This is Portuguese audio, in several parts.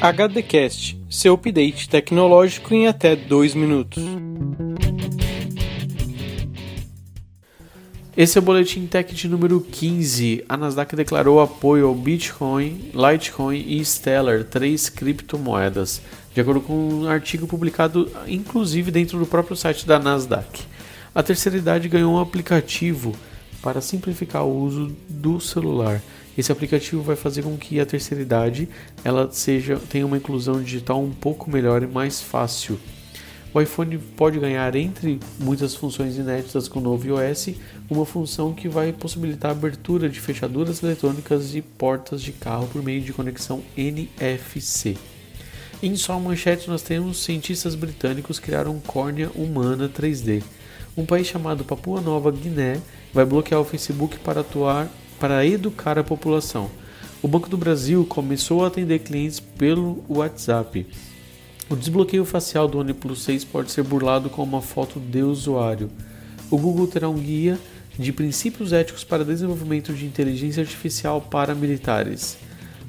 HDcast, seu update tecnológico em até 2 minutos. Esse é o Boletim Tech de número 15. A Nasdaq declarou apoio ao Bitcoin, Litecoin e Stellar, três criptomoedas, de acordo com um artigo publicado inclusive dentro do próprio site da Nasdaq. A terceira idade ganhou um aplicativo para simplificar o uso do celular. Esse aplicativo vai fazer com que a terceira idade ela seja tenha uma inclusão digital um pouco melhor e mais fácil. O iPhone pode ganhar, entre muitas funções inéditas com o novo iOS, uma função que vai possibilitar a abertura de fechaduras eletrônicas e portas de carro por meio de conexão NFC. Em sua manchete, nós temos cientistas britânicos criaram córnea humana 3D. Um país chamado Papua Nova Guiné vai bloquear o Facebook para atuar para educar a população. O Banco do Brasil começou a atender clientes pelo WhatsApp. O desbloqueio facial do OnePlus 6 pode ser burlado com uma foto de usuário. O Google terá um guia de princípios éticos para desenvolvimento de inteligência artificial para militares.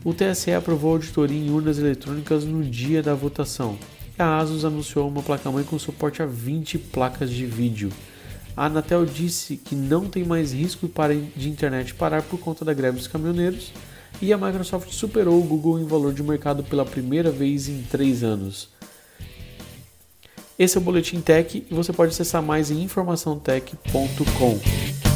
O TSE aprovou auditoria em urnas eletrônicas no dia da votação. A Asus anunciou uma placa-mãe com suporte a 20 placas de vídeo. A Anatel disse que não tem mais risco de internet parar por conta da greve dos caminhoneiros e a Microsoft superou o Google em valor de mercado pela primeira vez em três anos. Esse é o Boletim Tech e você pode acessar mais em informaçãotech.com.